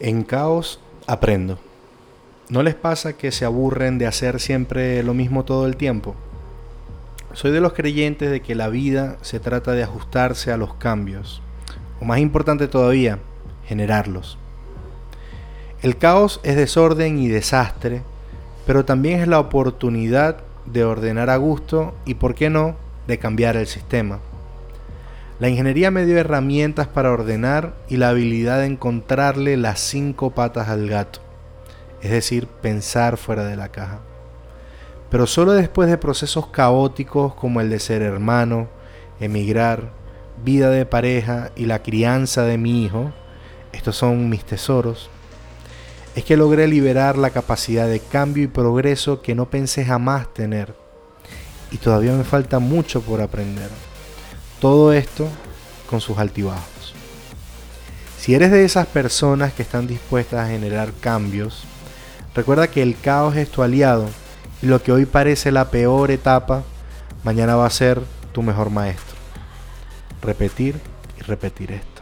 En caos aprendo. ¿No les pasa que se aburren de hacer siempre lo mismo todo el tiempo? Soy de los creyentes de que la vida se trata de ajustarse a los cambios, o más importante todavía, generarlos. El caos es desorden y desastre, pero también es la oportunidad de ordenar a gusto y, por qué no, de cambiar el sistema. La ingeniería me dio herramientas para ordenar y la habilidad de encontrarle las cinco patas al gato, es decir, pensar fuera de la caja. Pero solo después de procesos caóticos como el de ser hermano, emigrar, vida de pareja y la crianza de mi hijo, estos son mis tesoros, es que logré liberar la capacidad de cambio y progreso que no pensé jamás tener. Y todavía me falta mucho por aprender. Todo esto con sus altibajos. Si eres de esas personas que están dispuestas a generar cambios, recuerda que el caos es tu aliado y lo que hoy parece la peor etapa, mañana va a ser tu mejor maestro. Repetir y repetir esto.